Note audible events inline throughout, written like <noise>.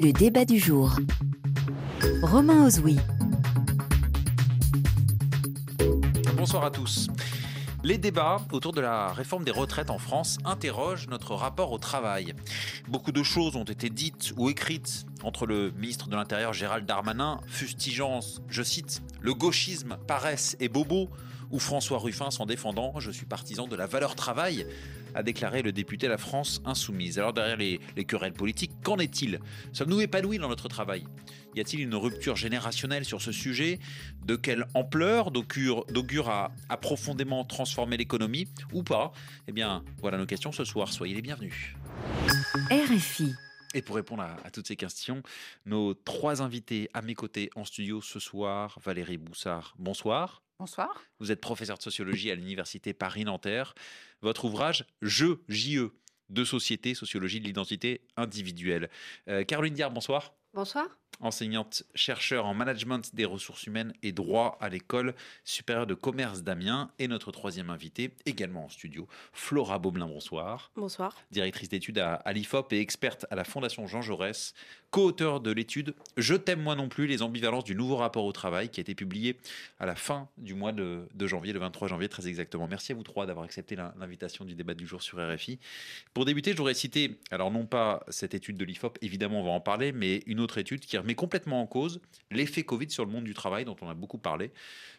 Le débat du jour. Romain Ozoui. Bonsoir à tous. Les débats autour de la réforme des retraites en France interrogent notre rapport au travail. Beaucoup de choses ont été dites ou écrites entre le ministre de l'Intérieur Gérald Darmanin, fustigeant, je cite, le gauchisme, paresse et bobo, ou François Ruffin s'en défendant, je suis partisan de la valeur travail, a déclaré le député La France Insoumise. Alors derrière les, querelles politiques, qu'en est-il? Sommes-nous épanouis dans notre travail? Y a-t-il une rupture générationnelle sur ce sujet? De quelle ampleur d'augure à, à profondément transformer l'économie ou pas? Eh bien, voilà nos questions ce soir. Soyez les bienvenus. RFI. Et pour répondre à, toutes ces questions, nos trois invités à mes côtés en studio ce soir, Valérie Boussard, bonsoir. Bonsoir. Vous êtes professeur de sociologie à l'université Paris-Nanterre. Votre ouvrage Je, JE, de société, sociologie de l'identité individuelle. Euh, Caroline Diard, bonsoir. Bonsoir enseignante chercheur en management des ressources humaines et droit à l'école supérieure de commerce d'Amiens et notre troisième invitée également en studio, Flora Baumelin, bonsoir. Bonsoir. Directrice d'études à, l'IFOP et experte à la Fondation Jean Jaurès, co-auteur de l'étude Je t'aime moi non plus, les ambivalences du nouveau rapport au travail qui a été publié à la fin du mois de, janvier, le 23 janvier très exactement. Merci à vous trois d'avoir accepté l'invitation du débat du jour sur RFI. Pour débuter, je voudrais citer, alors non pas cette étude de l'IFOP, évidemment on va en parler, mais une autre étude qui met complètement en cause l'effet Covid sur le monde du travail, dont on a beaucoup parlé.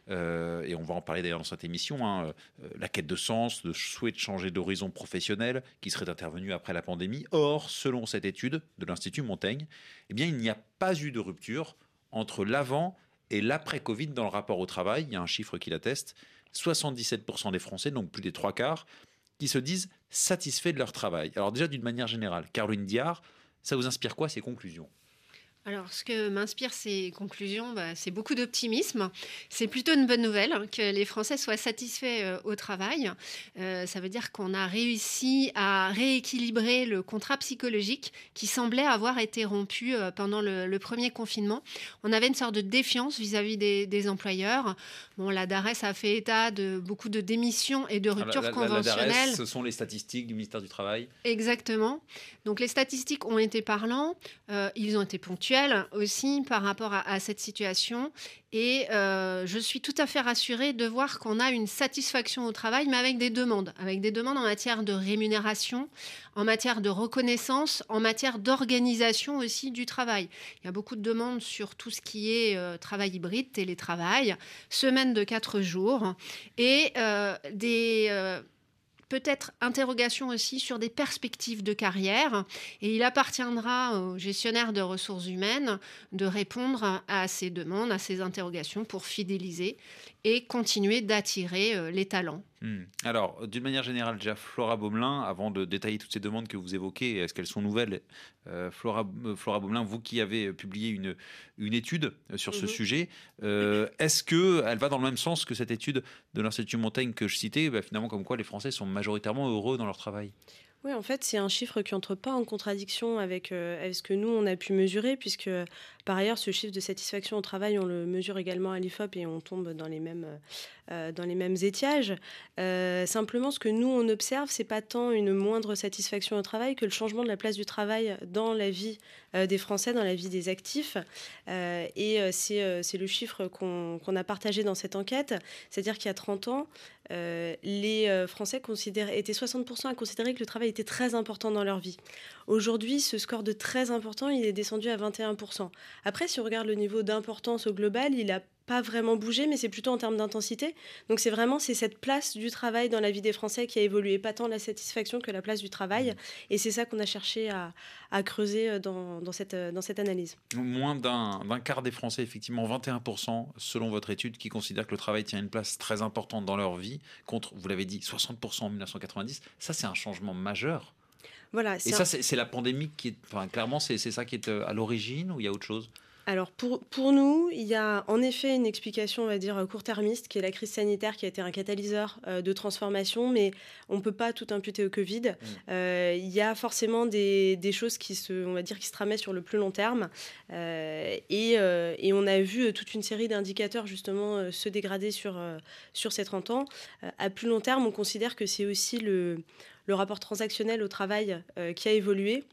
Euh, et on va en parler d'ailleurs dans cette émission. Hein, euh, la quête de sens, le souhait de changer d'horizon professionnel qui serait intervenu après la pandémie. Or, selon cette étude de l'Institut Montaigne, eh bien, il n'y a pas eu de rupture entre l'avant et l'après-Covid dans le rapport au travail. Il y a un chiffre qui l'atteste. 77% des Français, donc plus des trois quarts, qui se disent satisfaits de leur travail. Alors déjà, d'une manière générale, Caroline Diard, ça vous inspire quoi ces conclusions? Alors, ce que m'inspire ces conclusions, bah, c'est beaucoup d'optimisme. C'est plutôt une bonne nouvelle hein, que les Français soient satisfaits euh, au travail. Euh, ça veut dire qu'on a réussi à rééquilibrer le contrat psychologique qui semblait avoir été rompu euh, pendant le, premier confinement. On avait une sorte de défiance vis-à-vis des, employeurs. Bon, la DARES a fait état de beaucoup de démissions et de ruptures conventionnelles. ce sont les statistiques du ministère du Travail. Exactement. Donc, les statistiques ont été parlants. ils ont été ponctuels aussi par rapport à, cette situation. Et euh, je suis tout à fait rassurée de voir qu'on a une satisfaction au travail, mais avec des demandes, avec des demandes en matière de rémunération, en matière de reconnaissance, en matière d'organisation aussi du travail. Il y a beaucoup de demandes sur tout ce qui est euh, travail hybride, télétravail, semaine de quatre jours, et euh, des peut-être interrogation aussi sur des perspectives de carrière. Et il appartiendra aux gestionnaires de ressources humaines de répondre à ces demandes, à ces interrogations pour fidéliser et continuer d'attirer euh, les talents. Hmm. Alors, d'une manière générale, déjà, Flora Baumelin, avant de détailler toutes ces demandes que vous évoquez, est-ce qu'elles sont nouvelles? Euh, Flora, euh, Flora Baumelin, vous qui avez publié une, une étude sur ce mhm. sujet, est-ce qu'elle va dans le même sens que cette étude de l'Institut Montaigne que je citais, bah, finalement, comme quoi les Français sont majoritairement heureux dans leur travail oui, en fait, c'est un chiffre qui entre pas en contradiction avec, avec, ce que nous, on a pu mesurer, puisque par ailleurs, ce chiffre de satisfaction au travail, on le mesure également à l'IFOP et on tombe dans les mêmes, euh, mêmes étiages. Euh, simplement, ce que nous, on observe, c'est pas tant une moindre satisfaction au travail que le changement de la place du travail dans la vie euh, des Français, dans la vie des actifs. et c'est le chiffre qu'on a partagé dans cette enquête. C'est-à-dire qu'il y a 30 ans, les Français étaient 60% à considérer que le travail était très important dans leur vie. Aujourd'hui, ce score de très important, il est descendu à 21%. Après, si on regarde le niveau d'importance au global, il n'a pas vraiment bougé, mais c'est plutôt en termes d'intensité. Donc c'est vraiment c'est cette place du travail dans la vie des Français qui a évolué, pas tant la satisfaction que la place du travail. Et c'est ça qu'on a cherché à, creuser euh, dans, cette, euh, dans cette analyse. Moins d'un quart des Français, effectivement 21% selon votre étude, qui considèrent que le travail tient une place très importante dans leur vie, contre, vous l'avez dit, 60% en 1990. Ça, c'est un changement majeur. Voilà, et ça, c'est la pandémie qui est. Enfin, clairement, c'est ça qui est euh, à l'origine ou il y a autre chose? Alors pour, pour nous, il y a en effet une explication, on va dire, court-termiste, qui est la crise sanitaire qui a été un catalyseur euh, de transformation, mais on ne peut pas tout imputer au Covid. Mmh. Euh, il y a forcément des, des, choses qui se, on va dire, qui se tramaient sur le plus long terme. et, et, on a vu toute une série d'indicateurs justement se dégrader sur, sur ces 30 ans. à plus long terme, on considère que c'est aussi le le rapport transactionnel au travail euh, qui a évolué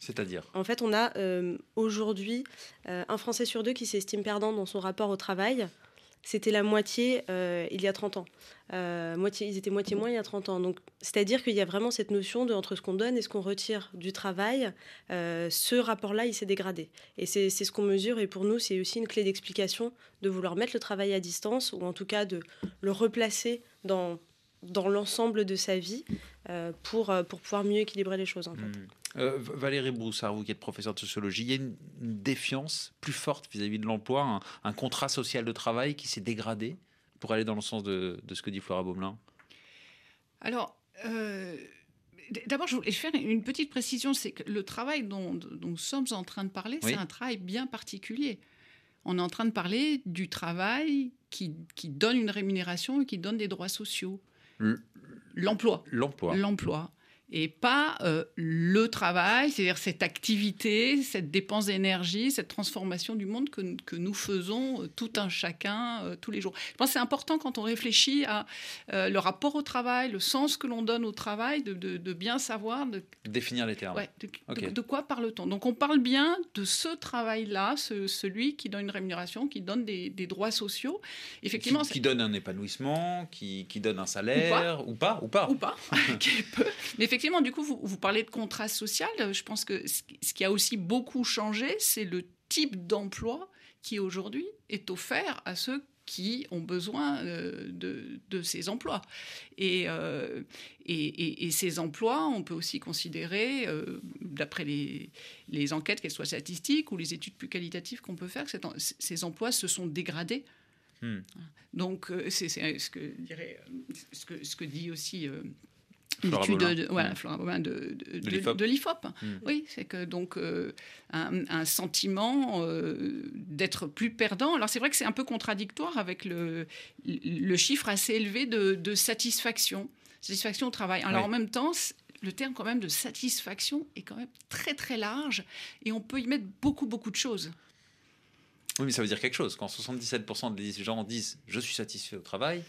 C'est-à-dire En fait, on a euh, aujourd'hui euh, un Français sur deux qui s'estime perdant dans son rapport au travail. C'était la moitié euh, il y a 30 ans. moitié, ils étaient moitié moins il y a 30 ans. Donc, c'est-à-dire qu'il y a vraiment cette notion de entre ce qu'on donne et ce qu'on retire du travail. ce rapport-là, il s'est dégradé. Et c'est ce qu'on mesure. Et pour nous, c'est aussi une clé d'explication de vouloir mettre le travail à distance ou en tout cas de le replacer dans, dans l'ensemble de sa vie pour, pour pouvoir mieux équilibrer les choses. En fait. Hmm. Euh, Valérie Broussard, vous qui êtes professeur de sociologie, il y a une, défiance plus forte vis-à-vis de l'emploi, un, contrat social de travail qui s'est dégradé pour aller dans le sens de, ce que dit Flora Baumelin? Alors, euh, d'abord, je voulais faire une petite précision, c'est que le travail dont, nous sommes en train de parler, c'est un travail bien particulier. On est en train de parler du travail qui, qui donne une rémunération et qui donne des droits sociaux. L'emploi. L'emploi. L'emploi et pas euh, le travail, c'est-à-dire cette activité, cette dépense d'énergie, cette transformation du monde que, que nous faisons euh, tout un chacun euh, tous les jours. Je pense que c'est important quand on réfléchit à le rapport au travail, le sens que l'on donne au travail, de, de, bien savoir... De, Définir les termes. de, quoi parle-t-on? Donc on parle bien de ce travail-là, celui qui donne une rémunération, qui donne des, des droits sociaux. Effectivement, qui, qui, donne un épanouissement, qui, qui donne un salaire, ou pas, ou pas. Ou pas, <laughs> qui. Mais effectivement, effectivement, du coup, vous, parlez de contrat social. Je pense que ce qui a aussi beaucoup changé, c'est le type d'emploi qui aujourd'hui est offert à ceux qui ont besoin euh, de, ces emplois. Euh, et, et, ces emplois, on peut aussi considérer, euh, d'après les, les, enquêtes, qu'elles soient statistiques ou les études plus qualitatives qu'on peut faire, que ces emplois se sont dégradés. Hmm. Donc, c'est ce que, dirait, ce que, ce que dit aussi de, voilà, mm. de, de, l'IFOP. Mm. Oui, c'est que donc euh, un, sentiment euh, d'être plus perdant. Alors c'est vrai que c'est un peu contradictoire avec le, le chiffre assez élevé de, satisfaction, satisfaction au travail. Alors en même temps, le terme quand même de satisfaction est quand même très très large et on peut y mettre beaucoup beaucoup de choses. Oui, mais ça veut dire quelque chose. Quand 77% des gens disent je suis satisfait au travail,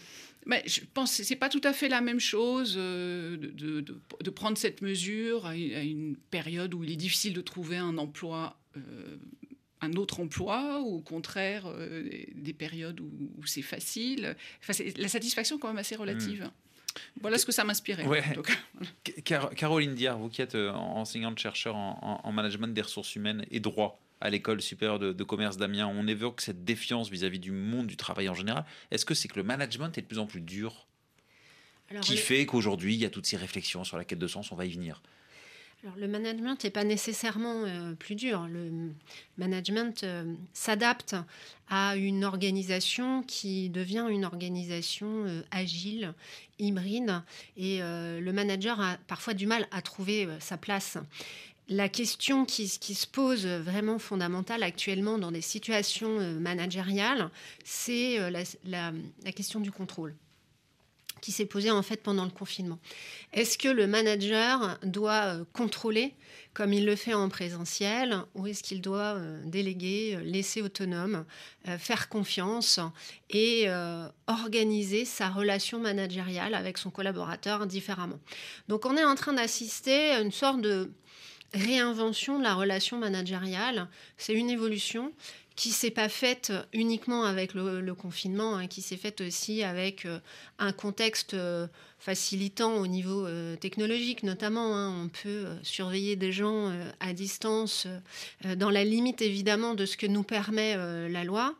mais je pense que ce n'est pas tout à fait la même chose euh, de, de, prendre cette mesure à une, période où il est difficile de trouver un emploi, euh, un autre emploi, ou au contraire euh, des, périodes où, c'est facile. Enfin, la satisfaction est quand même assez relative. Hmm. Voilà ce que ça m'inspirait. Ouais. Caroline Diard, vous qui êtes enseignante-chercheur en, en, management des ressources humaines et droit, à l'école supérieure de, commerce d'Amiens, on évoque cette défiance vis-à-vis du monde du travail en général. Est-ce que c'est que le management est de plus en plus dur qui fait qu'aujourd'hui, il y a toutes ces réflexions sur la quête de sens, on va y venir? Alors, le management n'est pas nécessairement euh, plus dur. Le management euh, s'adapte à une organisation qui devient une organisation euh, agile, hybride, et le manager a parfois du mal à trouver sa place la question qui, se pose vraiment fondamentale actuellement dans des situations euh, managériales, c'est euh, la, question du contrôle qui s'est posée en fait pendant le confinement. Est-ce que le manager doit euh, contrôler comme il le fait en présentiel ou est-ce qu'il doit déléguer, laisser autonome, faire confiance et organiser sa relation managériale avec son collaborateur différemment? Donc on est en train d'assister à une sorte de réinvention de la relation managériale. C'est une évolution qui s'est pas faite uniquement avec le, confinement, hein, qui s'est faite aussi avec euh, un contexte euh, facilitant au niveau euh, technologique notamment. Hein. On peut euh, surveiller des gens euh, à distance dans la limite évidemment de ce que nous permet la loi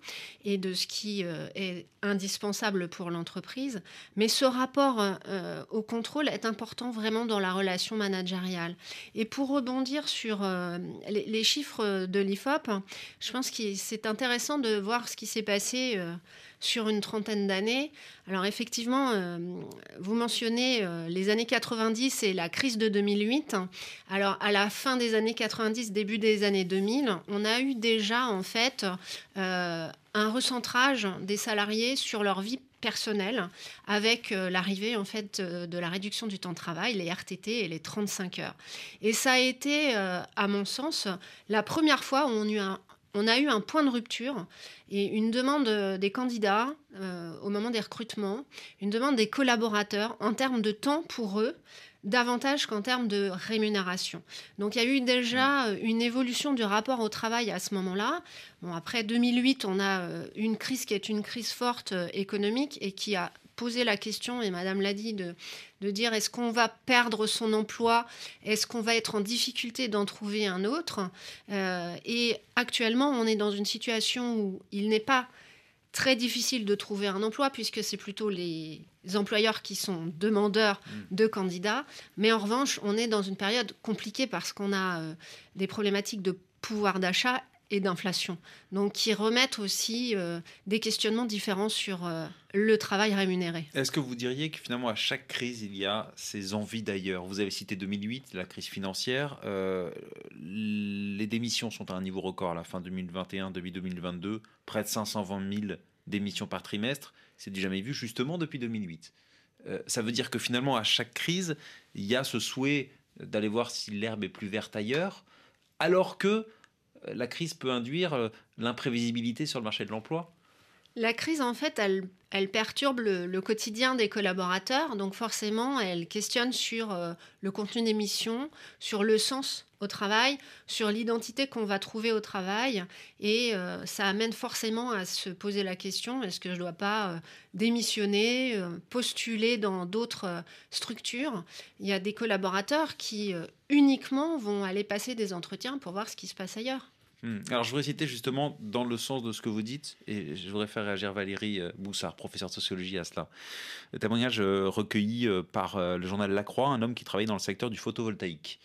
et de ce qui est indispensable pour l'entreprise. Mais ce rapport au contrôle est important vraiment dans la relation managériale. Et pour rebondir sur les, les, chiffres de l'IFOP, je pense que c'est intéressant de voir ce qui s'est passé sur une trentaine d'années. Alors effectivement, euh, vous mentionnez euh, les années 90 et la crise de 2008. Alors à la fin des années 90, début des années 2000, on a eu déjà en fait euh, un recentrage des salariés sur leur vie personnelle avec l'arrivée en fait de la réduction du temps de travail, les RTT et les 35 heures. Et ça a été, à mon sens, la première fois où on a eu un, on a eu un point de rupture et une demande des candidats euh, au moment des recrutements, une demande des collaborateurs en termes de temps pour eux davantage qu'en termes de rémunération. Donc il y a eu déjà euh, une évolution du rapport au travail à ce moment-là. Bon, après 2008, on a euh, une crise qui est une crise forte euh, économique et qui a posé la question, et Madame l'a dit, de, de dire est-ce qu'on va perdre son emploi, est-ce qu'on va être en difficulté d'en trouver un autre? et actuellement, on est dans une situation où il n'est pas très difficile de trouver un emploi puisque c'est plutôt les employeurs qui sont demandeurs mm. de candidats. Mais en revanche, on est dans une période compliquée parce qu'on a euh, des problématiques de pouvoir d'achat et d'inflation. Donc qui remettent aussi euh, des questionnements différents sur euh, le travail rémunéré. Est-ce que vous diriez que finalement à chaque crise, il y a ces envies d'ailleurs? Vous avez cité 2008, la crise financière. les démissions sont à un niveau record à la fin 2021, début 2022, près de 520 000 démissions par trimestre c'est du jamais vu justement depuis 2008. Euh, ça veut dire que finalement, à chaque crise, il y a ce souhait d'aller voir si l'herbe est plus verte ailleurs, alors que euh, la crise peut induire euh, l'imprévisibilité sur le marché de l'emploi. La crise, en fait, elle, perturbe le, quotidien des collaborateurs, donc forcément, elle questionne sur le contenu des missions, sur le sens au travail, sur l'identité qu'on va trouver au travail. Et euh, ça amène forcément à se poser la question, est-ce que je ne dois pas euh, démissionner, euh, postuler dans d'autres structures? Il y a des collaborateurs qui uniquement vont aller passer des entretiens pour voir ce qui se passe ailleurs. Hmm. Alors, je voudrais citer justement dans le sens de ce que vous dites, et je voudrais faire réagir Valérie Boussard, professeure de sociologie, à cela. Le témoignage recueilli par le journal La Croix, un homme qui travaille dans le secteur du photovoltaïque.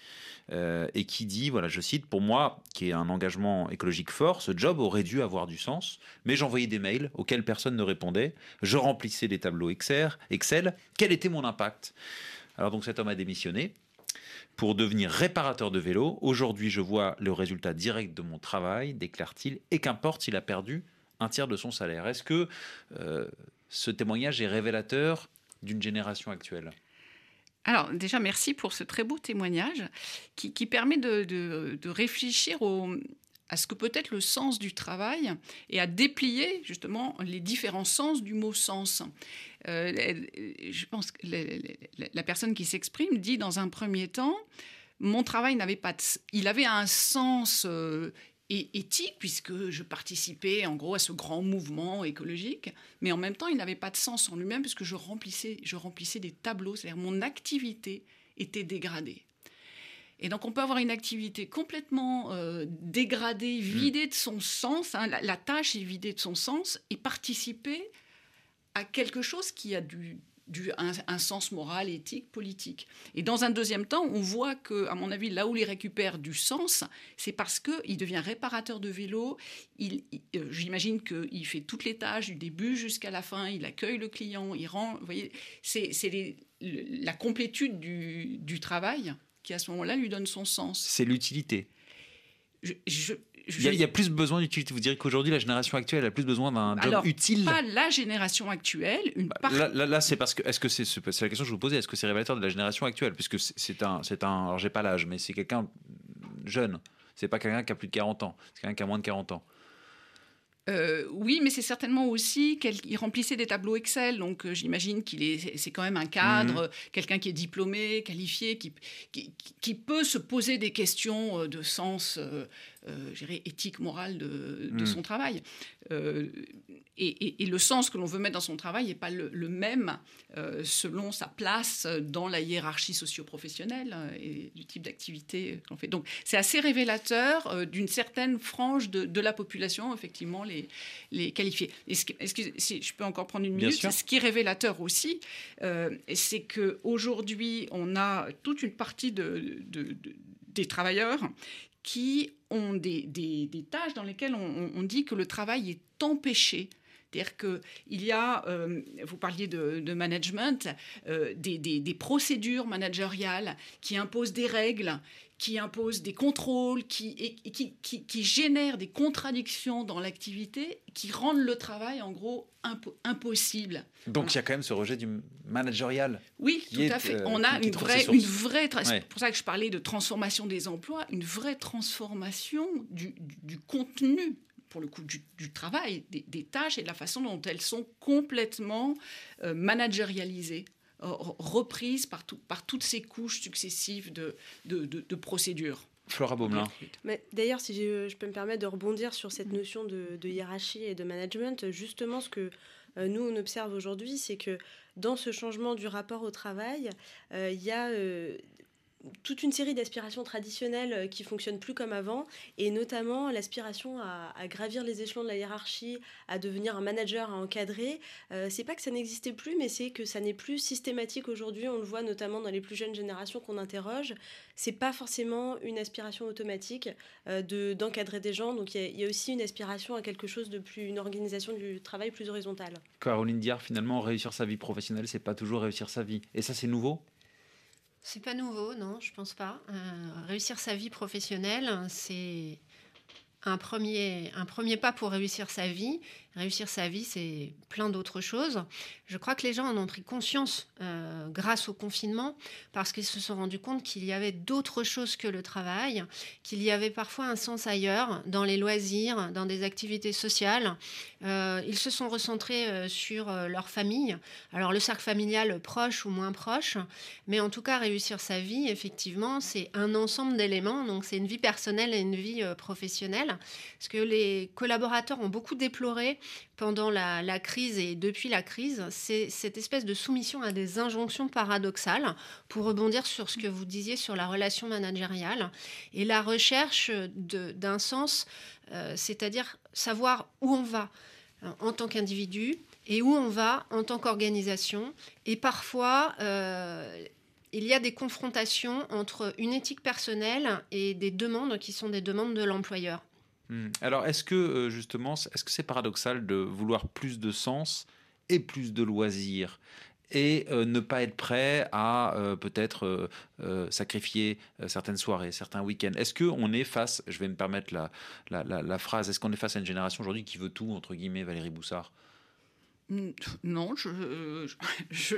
Euh, et qui dit, voilà, je cite, pour moi, qui est un engagement écologique fort, ce job aurait dû avoir du sens, mais j'envoyais des mails auxquels personne ne répondait, je remplissais des tableaux Excel, quel était mon impact? Alors donc cet homme a démissionné pour devenir réparateur de vélo. Aujourd'hui, je vois le résultat direct de mon travail, déclare-t-il, et qu'importe s'il a perdu un tiers de son salaire. Est-ce que euh, ce témoignage est révélateur d'une génération actuelle? Alors déjà, merci pour ce très beau témoignage qui, permet de, réfléchir à ce que peut être le sens du travail et à déplier justement les différents sens du mot sens. Euh, je pense que la, personne qui s'exprime dit dans un premier temps, mon travail n'avait pas, il avait un sens euh, éthique, puisque je participais en gros à ce grand mouvement écologique, mais en même temps, il n'avait pas de sens en lui-même, puisque je remplissais, je remplissais des tableaux, c'est-à-dire mon activité était dégradée. Et donc on peut avoir une activité complètement euh, dégradée, vidée de son sens, hein, la, la, tâche est vidée de son sens, et participer à quelque chose qui a du, un, sens moral, éthique, politique. Et dans un deuxième temps, on voit que, à mon avis, là où il récupère du sens, c'est parce qu'il devient réparateur de vélo. Il, euh, J'imagine qu'il fait toutes les tâches du début jusqu'à la fin. Il accueille le client, il rend. Vous voyez, c'est la complétude du, du travail qui, à ce moment-là, lui donne son sens. C'est l'utilité. je, il y, a plus besoin d'utilité. Vous direz qu'aujourd'hui, la génération actuelle a plus besoin d'un job Alors, utile. Pas la génération actuelle. Une bah, Là, là, c'est parce que. Est-ce que c'est c'est la question que je vous posais Est-ce que c'est révélateur de la génération actuelle? Puisque c'est un, c'est un. Alors, j'ai pas l'âge, mais c'est quelqu'un jeune. C'est pas quelqu'un qui a plus de 40 ans. C'est quelqu'un qui a moins de 40 ans. Euh, oui, mais c'est certainement aussi qu'il remplissait des tableaux Excel. Donc, euh, j'imagine qu'il est, c'est quand même un cadre, mhm. quelqu'un qui est diplômé, qualifié, qui, qui, peut se poser des questions euh, de sens euh, éthique, morale de, hmm. son travail. Euh, et, le sens que l'on veut mettre dans son travail n'est pas le, même euh, selon sa place dans la hiérarchie socio-professionnelle et du type d'activité qu'on fait. Donc c'est assez révélateur d'une certaine frange de, la population, effectivement, les, les qualifiés. Est-ce que, si je peux encore prendre une minute, ce qui est révélateur aussi, c'est qu'aujourd'hui, on a toute une partie de, des travailleurs qui ont des, tâches dans lesquelles on, dit que le travail est empêché. C'est-à-dire qu'il y a, euh, vous parliez de, management, euh, des, procédures managériales qui imposent des règles, qui imposent des contrôles, qui, et, qui, qui, qui, génèrent des contradictions dans l'activité, qui rendent le travail, en gros, impossible. Donc il y a quand même ce rejet du managérial. Oui, tout à fait. Euh, On a une vraie, une vraie, c'est pour ça que je parlais de transformation des emplois, une vraie transformation du, du, contenu pour le coup du, du travail, des, des, tâches et de la façon dont elles sont complètement euh, managérialisées reprise par, par toutes ces couches successives de, de, procédures. Flora Baumelin. D'ailleurs, si je, peux me permettre de rebondir sur cette notion de, hiérarchie et de management, justement, ce que euh, nous, on observe aujourd'hui, c'est que dans ce changement du rapport au travail, euh, il y a euh, toute une série d'aspirations traditionnelles euh, qui fonctionnent plus comme avant, et notamment l'aspiration à, gravir les échelons de la hiérarchie, à devenir un manager, à encadrer. Euh, c'est pas que ça n'existait plus, mais c'est que ça n'est plus systématique aujourd'hui. On le voit notamment dans les plus jeunes générations qu'on interroge. C'est pas forcément une aspiration automatique euh, de d'encadrer des gens. Donc il y, a aussi une aspiration à quelque chose de plus, une organisation du travail plus horizontale. Caroline Diard, finalement, réussir sa vie professionnelle, c'est pas toujours réussir sa vie. Et ça, c'est nouveau? C'est pas nouveau, non, je pense pas. Euh, réussir sa vie professionnelle, c'est un premier, un premier pas pour réussir sa vie. Réussir sa vie, c'est plein d'autres choses. Je crois que les gens en ont pris conscience euh, grâce au confinement parce qu'ils se sont rendus compte qu'il y avait d'autres choses que le travail, qu'il y avait parfois un sens ailleurs, dans les loisirs, dans des activités sociales. Euh, ils se sont recentrés euh, sur leur famille, alors le cercle familial proche ou moins proche, mais en tout cas réussir sa vie, effectivement, c'est un ensemble d'éléments. Donc c'est une vie personnelle et une vie professionnelle. Ce que les collaborateurs ont beaucoup déploré pendant la, crise et depuis la crise, c'est cette espèce de soumission à des injonctions paradoxales, pour rebondir sur ce que vous disiez sur la relation managériale, et la recherche d'un sens, euh, c'est-à-dire savoir où on va euh, en tant qu'individu et où on va en tant qu'organisation. Et parfois, euh, il y a des confrontations entre une éthique personnelle et des demandes qui sont des demandes de l'employeur. Hmm. Alors, est-ce que euh, justement, est-ce que c'est paradoxal de vouloir plus de sens et plus de loisirs et euh, ne pas être prêt à euh, peut-être sacrifier certaines soirées, certains week-ends? Est-ce qu'on est face, je vais me permettre la, la phrase, est-ce qu'on est face à une génération aujourd'hui qui veut tout, entre guillemets, Valérie Boussard? Non, je <laughs> je,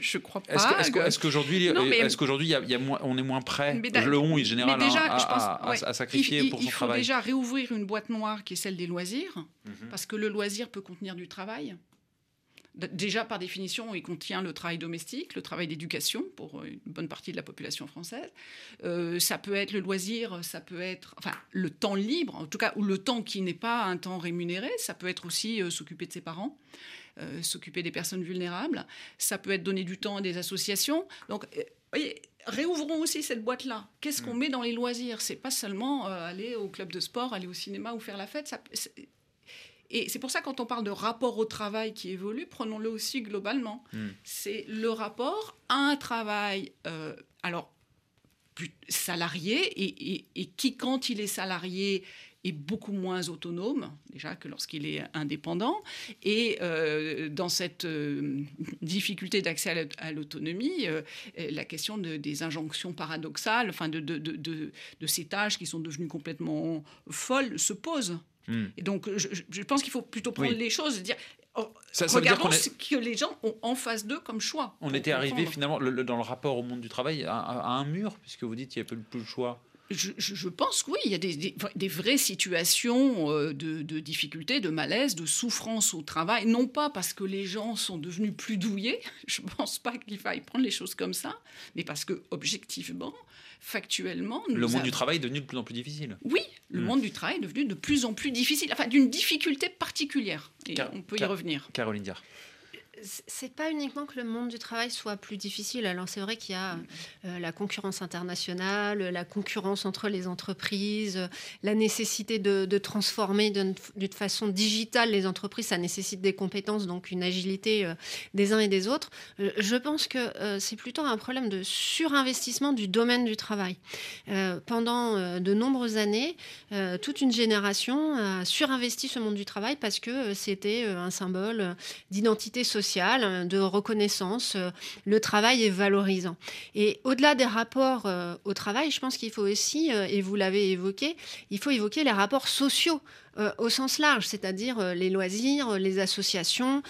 je, crois pas. Est-ce qu'aujourd'hui, est-ce qu'aujourd'hui, y a, on est moins prêt, le on est général, à, sacrifier pour son travail Il faut déjà réouvrir une boîte noire qui est celle des loisirs, mhm. parce que le loisir peut contenir du travail. Déjà, par définition, il contient le travail domestique, le travail d'éducation pour une bonne partie de la population française. Euh, ça peut être le loisir, ça peut être enfin, le temps libre, en tout cas, ou le temps qui n'est pas un temps rémunéré. Ça peut être aussi euh, s'occuper de ses parents, euh, s'occuper des personnes vulnérables. Ça peut être donner du temps à des associations. Donc, voyez, réouvrons aussi cette boîte-là. Qu'est-ce qu'on mm. met dans les loisirs? C'est pas seulement aller au club de sport, aller au cinéma ou faire la fête. Ça, et c'est pour ça, quand on parle de rapport au travail qui évolue, prenons-le aussi globalement. Hmm. C'est le rapport à un travail, euh, alors, salarié, et, et, qui, quand il est salarié, est beaucoup moins autonome, déjà, que lorsqu'il est indépendant. Et euh, dans cette euh, difficulté d'accès à l'autonomie, la question de, des injonctions paradoxales, enfin de, de, de, ces tâches qui sont devenues complètement folles, se pose. Hmm. Et donc, je, pense qu'il faut plutôt prendre les choses et dire. Oh, ça, regardons ce que les gens ont en face d'eux comme choix. On était arrivé finalement dans le rapport au monde du travail à, un mur, puisque vous dites qu'il n'y a plus, plus de choix. Je, pense que oui, il y a des, vraies situations euh, de, de difficultés, de malaise, de souffrance au travail. Non pas parce que les gens sont devenus plus douillés, <laughs> je ne pense pas qu'il faille prendre les choses comme ça, mais parce que objectivement, factuellement. le monde du travail est devenu de plus en plus difficile. Oui, le hmm. monde du travail est devenu de plus en plus difficile, enfin d'une difficulté particulière. Et on peut y revenir. Caroline Diard c'est pas uniquement que le monde du travail soit plus difficile. Alors c'est vrai qu'il y a euh, la concurrence internationale, la concurrence entre les entreprises, la nécessité de, transformer d'une façon digitale les entreprises. Ça nécessite des compétences, donc une agilité euh, des uns et des autres. Euh, je pense que c'est plutôt un problème de surinvestissement du domaine du travail. pendant de nombreuses années, toute une génération a surinvesti ce monde du travail parce que c'était un symbole d'identité sociale de reconnaissance. Euh, le travail est valorisant. Et au-delà des rapports euh, au travail, je pense qu'il faut aussi, euh, et vous l'avez évoqué, il faut évoquer les rapports sociaux au sens large, c'est-à-dire les loisirs, les associations,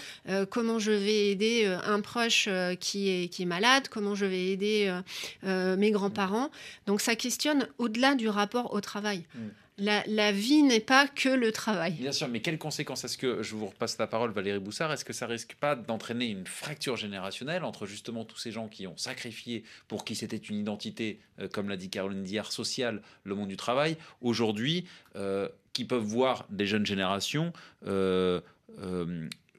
comment je vais aider un proche qui, est, qui est malade, comment je vais aider mes grands-parents. Donc ça questionne au-delà du rapport au travail. Mmh. La, vie n'est pas que le travail. Bien sûr, mais quelles conséquences Est-ce que, je vous repasse la parole Valérie Boussard, est-ce que ça risque pas d'entraîner une fracture générationnelle entre justement tous ces gens qui ont sacrifié pour qui c'était une identité, euh, comme l'a dit Caroline Diard, sociale, le monde du travail, aujourd'hui, euh, qui peuvent voir des jeunes générations euh,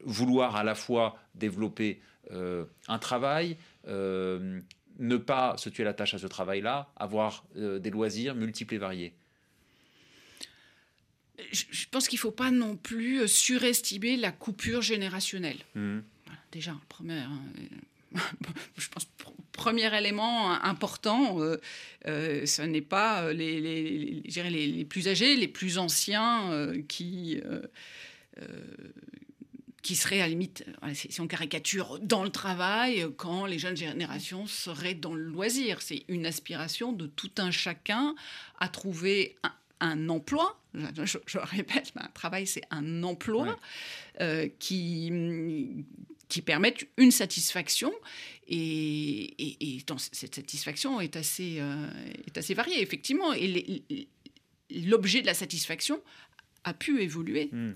vouloir à la fois développer un travail, ne pas se tuer la tâche à ce travail-là, avoir des loisirs multiples et variés je pense qu'il ne faut pas non plus euh, surestimer la coupure générationnelle. Mmh. déjà, premier, euh, <laughs> je pense premier élément important, euh, ce n'est pas les, les, les, les, plus âgés, les plus anciens qui qui seraient à la limite, si on caricature, dans le travail, quand les jeunes générations seraient dans le loisir. C'est une aspiration de tout un chacun à trouver un, emploi, je, répète, un travail c'est un emploi euh, qui, qui permettent une satisfaction et, et, cette satisfaction est assez, euh, est assez variée effectivement et l'objet de la satisfaction a pu évoluer. Hmm.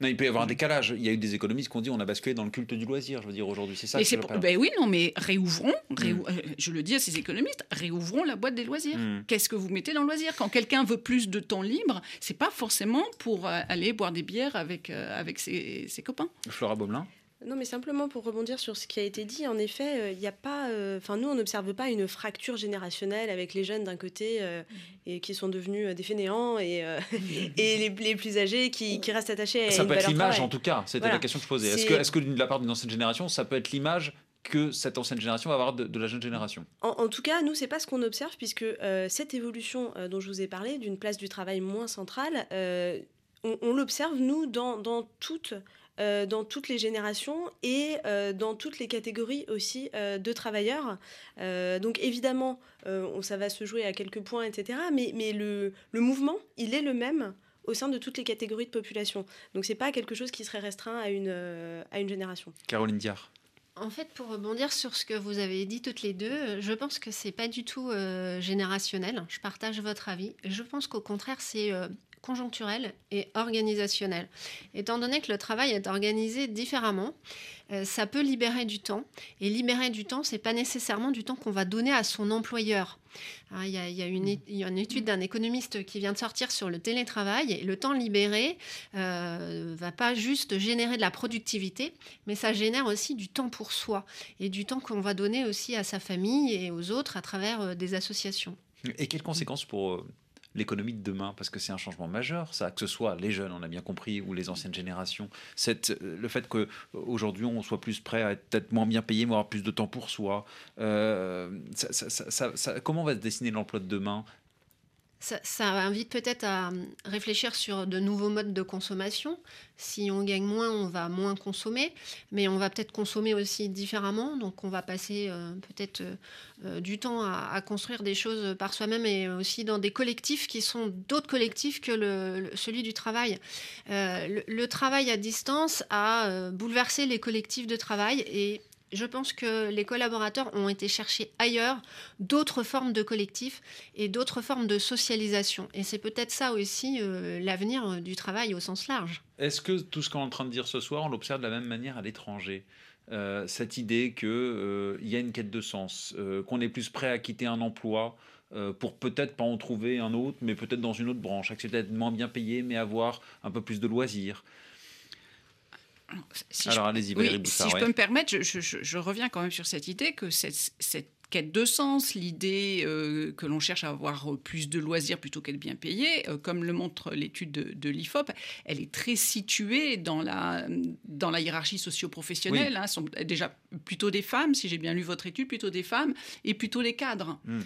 Non, il peut y avoir un décalage. Il y a eu des économistes qui ont dit on a basculé dans le culte du loisir, je veux dire, aujourd'hui. C'est ça ben Oui, non, mais réouvrons, mm. euh, je le dis à ces économistes, réouvrons la boîte des loisirs. Mm. Qu'est-ce que vous mettez dans le loisir? Quand quelqu'un veut plus de temps libre, c'est pas forcément pour euh, aller boire des bières avec, euh, avec ses, ses copains. Flora Baumelin non, mais simplement pour rebondir sur ce qui a été dit, en effet, euh, il n'y a pas. Euh, enfin, nous, on n'observe pas une fracture générationnelle avec les jeunes d'un côté euh, et qui sont devenus des fainéants et, <laughs> et les, plus âgés qui, qui restent attachés à Ça peut être l'image, en tout cas. C'était la question que je posais. Est-ce que, est que, de la part d'une ancienne génération, ça peut être l'image que cette ancienne génération va avoir de, la jeune génération? En, tout cas, nous, c'est pas ce qu'on observe, puisque cette évolution dont je vous ai parlé, d'une place du travail moins centrale, on, on l'observe, nous, dans, dans toute euh, dans toutes les générations et euh, dans toutes les catégories aussi euh, de travailleurs. donc évidemment, ça va se jouer à quelques points, etc. Mais, mais le, le, mouvement, il est le même au sein de toutes les catégories de population. Donc c'est pas quelque chose qui serait restreint à une, à une génération. Caroline Diard. En fait, pour rebondir sur ce que vous avez dit toutes les deux, je pense que c'est pas du tout générationnel. Je partage votre avis. Je pense qu'au contraire, c'est conjoncturel et organisationnel. Étant donné que le travail est organisé différemment, euh, ça peut libérer du temps. Et libérer du temps, c'est pas nécessairement du temps qu'on va donner à son employeur. Hein, il y, a, une, étude d'un économiste qui vient de sortir sur le télétravail et le temps libéré euh, va pas juste générer de la productivité, mais ça génère aussi du temps pour soi et du temps qu'on va donner aussi à sa famille et aux autres à travers euh, des associations. Et quelles conséquences pour euh, l'économie de demain Parce que c'est un changement majeur, ça, que ce soit les jeunes, on a bien compris, ou les anciennes générations. Cette, euh, le fait qu'aujourd'hui, on soit plus prêt à être peut-être moins bien payé, mais avoir plus de temps pour soi. Euh, comment va se dessiner l'emploi de demain ça, invite peut-être à euh, réfléchir sur de nouveaux modes de consommation. Si on gagne moins, on va moins consommer, mais on va peut-être consommer aussi différemment. Donc on va passer euh, peut-être euh, du temps à, construire des choses par soi-même et aussi dans des collectifs qui sont d'autres collectifs que le, celui du travail. le, travail à distance a bouleversé les collectifs de travail et je pense que les collaborateurs ont été chercher ailleurs d'autres formes de collectifs et d'autres formes de socialisation. Et c'est peut-être ça aussi euh, l'avenir euh, du travail au sens large. Est-ce que tout ce qu'on est en train de dire ce soir, on l'observe de la même manière à l'étranger? Euh, Cette idée qu'il y a une quête de sens, qu'on est plus prêt à quitter un emploi pour peut-être pas en trouver un autre, mais peut-être dans une autre branche, accepter d'être moins bien payé, mais avoir un peu plus de loisirs. Alors, allez-y, Valérie Si je peux me permettre, je, reviens quand même sur cette idée que cette, cette quête de sens, l'idée euh, que l'on cherche à avoir euh, plus de loisirs plutôt qu'être bien payé, euh, comme le montre l'étude de, l'IFOP, elle est très située dans la, dans la hiérarchie socio-professionnelle. Hein, sont déjà plutôt des femmes, si j'ai bien lu votre étude, plutôt des femmes, et plutôt les cadres. Hmm.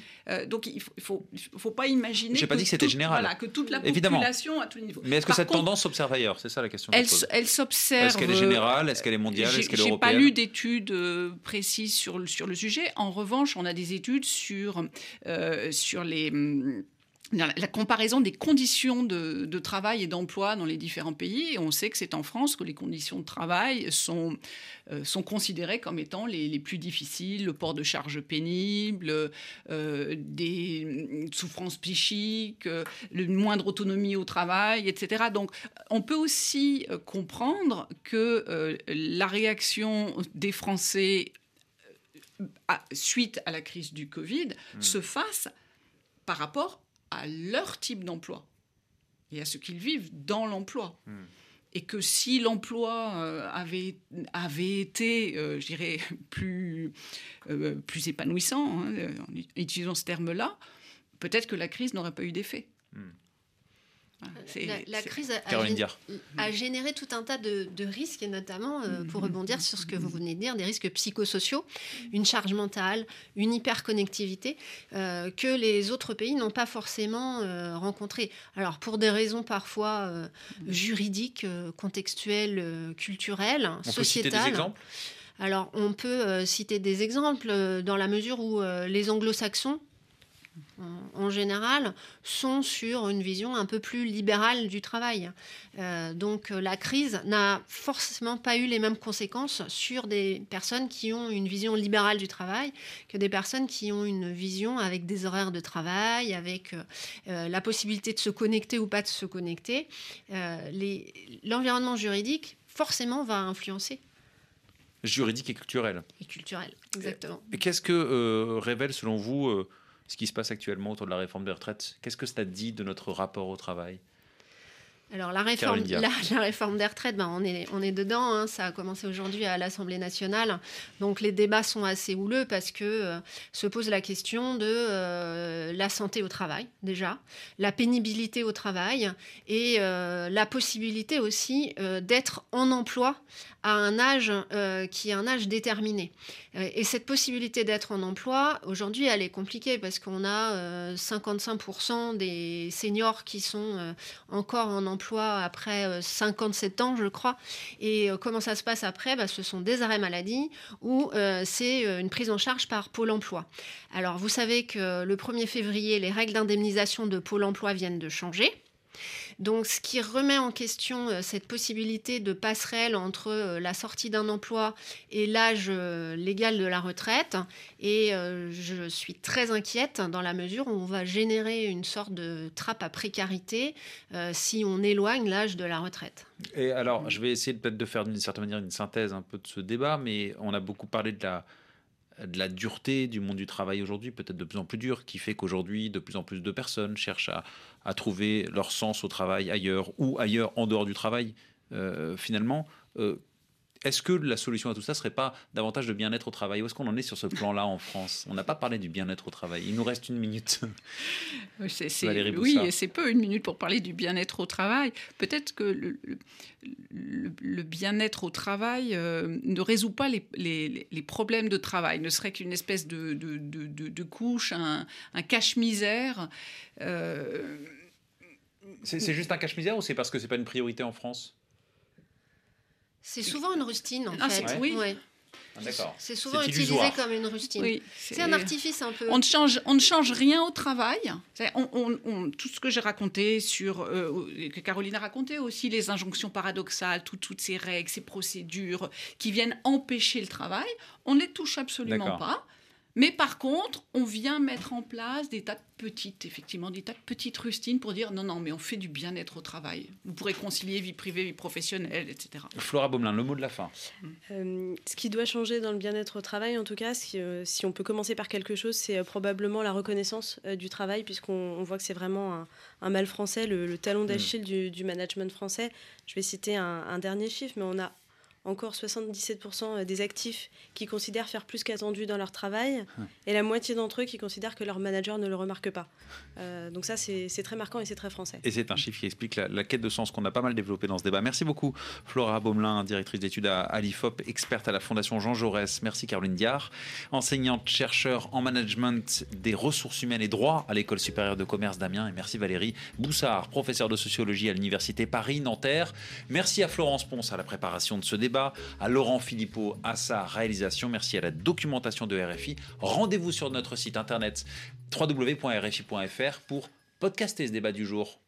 donc il ne faut, faut, pas imaginer... Je n'ai pas dit que c'était général. Voilà, que toute la population à tout niveau. Mais est-ce que cette tendance s'observe ailleurs? C'est ça la question. Elle, elle s'observe... Est-ce qu'elle est générale? Est-ce qu'elle est mondiale? Est-ce qu'elle est européenne Je n'ai pas lu d'études précises sur, sur le sujet. En revanche, on a des études sur, euh, hum, la, comparaison des conditions de, travail et d'emploi dans les différents pays. On sait que c'est en France que les conditions de travail sont, euh, sont considérées comme étant les, plus difficiles, le port de charges pénibles, euh, des souffrances psychiques, euh, une moindre autonomie au travail, etc. Donc on peut aussi comprendre que la réaction des Français suite à la crise du Covid mmh. se fasse par rapport à leur type d'emploi et à ce qu'ils vivent dans l'emploi. Hmm. Et que si l'emploi euh, avait, avait été, euh, je dirais, <laughs> plus, euh, plus épanouissant, hein, en utilisant ce terme-là, peut-être que la crise n'aurait pas eu d'effet. Hmm. La, crise a, généré tout un tas de, risques, et notamment, euh, pour rebondir sur ce que vous venez de dire, des risques psychosociaux, une charge mentale, une hyperconnectivité, euh, que les autres pays n'ont pas forcément euh, rencontré. Alors, pour des raisons parfois juridiques, contextuelles, culturelles, on sociétales. Peut citer des exemples? Alors, on peut citer des exemples dans la mesure où les anglo-saxons en général, sont sur une vision un peu plus libérale du travail. Euh, donc euh, la crise n'a forcément pas eu les mêmes conséquences sur des personnes qui ont une vision libérale du travail que des personnes qui ont une vision avec des horaires de travail, avec euh, la possibilité de se connecter ou pas de se connecter. L'environnement juridique, forcément, va influencer juridique et culturel. Et culturel, exactement. Et qu'est-ce que révèle selon vous ce qui se passe actuellement autour de la réforme des retraites. Qu'est-ce que ça dit de notre rapport au travail? Alors la réforme, <laughs> la, réforme des retraites, ben, on, est, on est dedans, hein. ça a commencé aujourd'hui à l'Assemblée nationale. Donc les débats sont assez houleux parce que euh, se pose la question de euh, la santé au travail déjà, la pénibilité au travail et euh, la possibilité aussi d'être en emploi à un âge qui est un âge déterminé. et cette possibilité d'être en emploi, aujourd'hui, elle est compliquée parce qu'on a 55% des seniors qui sont encore en emploi après 57 euh, ans, je crois. Et euh, comment ça se passe après? Bah, Ce sont des arrêts maladie ou euh, c'est une prise en charge par Pôle emploi. Alors, vous savez que le 1er février, les règles d'indemnisation de Pôle emploi viennent de changer. Donc, ce qui remet en question euh, cette possibilité de passerelle entre euh, la sortie d'un emploi et l'âge euh, légal de la retraite. Et je suis très inquiète dans la mesure où on va générer une sorte de trappe à précarité si on éloigne l'âge de la retraite. Et alors, je vais essayer peut-être de faire d'une certaine manière une synthèse un peu de ce débat, mais on a beaucoup parlé de la de la dureté du monde du travail aujourd'hui, peut-être de plus en plus dur, qui fait qu'aujourd'hui, de plus en plus de personnes cherchent à, trouver leur sens au travail ailleurs ou ailleurs en dehors du travail. Euh, finalement, euh, est-ce que la solution à tout ça serait pas davantage de bien-être au travail? Où est-ce qu'on en est sur ce plan-là en France? On n'a pas parlé du bien-être au travail. Il nous reste une minute. oui, et c'est peu une minute pour parler du bien-être au travail. Peut-être que le, bien-être au travail euh, ne résout pas les, problèmes de travail, ne serait qu'une espèce de, de, couche, un, cache-misère. Euh, c'est juste un cache-misère ou c'est parce que c'est pas une priorité en France? C'est souvent une rustine, en ah, fait. Oui. Ah, d'accord. C'est souvent utilisé comme une rustine. c'est un artifice un peu. On ne change, on ne change rien au travail. On, tout ce que j'ai raconté sur, euh, que Caroline a raconté aussi, les injonctions paradoxales, toutes ces règles, ces procédures qui viennent empêcher le travail, on ne les touche absolument pas. Mais par contre, on vient mettre en place des tas de petites, effectivement, des tas de petites rustines pour dire non, non, mais on fait du bien-être au travail. Vous pourrez concilier vie privée, vie professionnelle, etc. Flora Baumelin, le mot de la fin. Euh, ce qui doit changer dans le bien-être au travail, en tout cas, si, euh, on peut commencer par quelque chose, c'est euh, probablement la reconnaissance du travail, puisqu'on voit que c'est vraiment un, mal français, le, talon d'Achille mm. du, management français. Je vais citer un, un dernier chiffre, mais on a encore 77% euh, des actifs qui considèrent faire plus qu'attendu dans leur travail et la moitié d'entre eux qui considèrent que leur manager ne le remarque pas. Euh, donc ça, c'est très marquant et c'est très français. Et c'est un chiffre qui explique la, quête de sens qu'on a pas mal développé dans ce débat. Merci beaucoup Flora Baumelin, directrice d'études à, l'IFOP, experte à la Fondation Jean Jaurès. Merci Caroline Diard, enseignante, chercheur en management des ressources humaines et droit à l'École supérieure de commerce d'Amiens. Et merci Valérie Boussard, professeure de sociologie à l'Université Paris-Nanterre. Merci à Florence Ponce à la préparation de ce débat à Laurent Philippot à sa réalisation. Merci à la documentation de RFI. Rendez-vous sur notre site internet www.rfi.fr pour Podcastez ce débat du jour.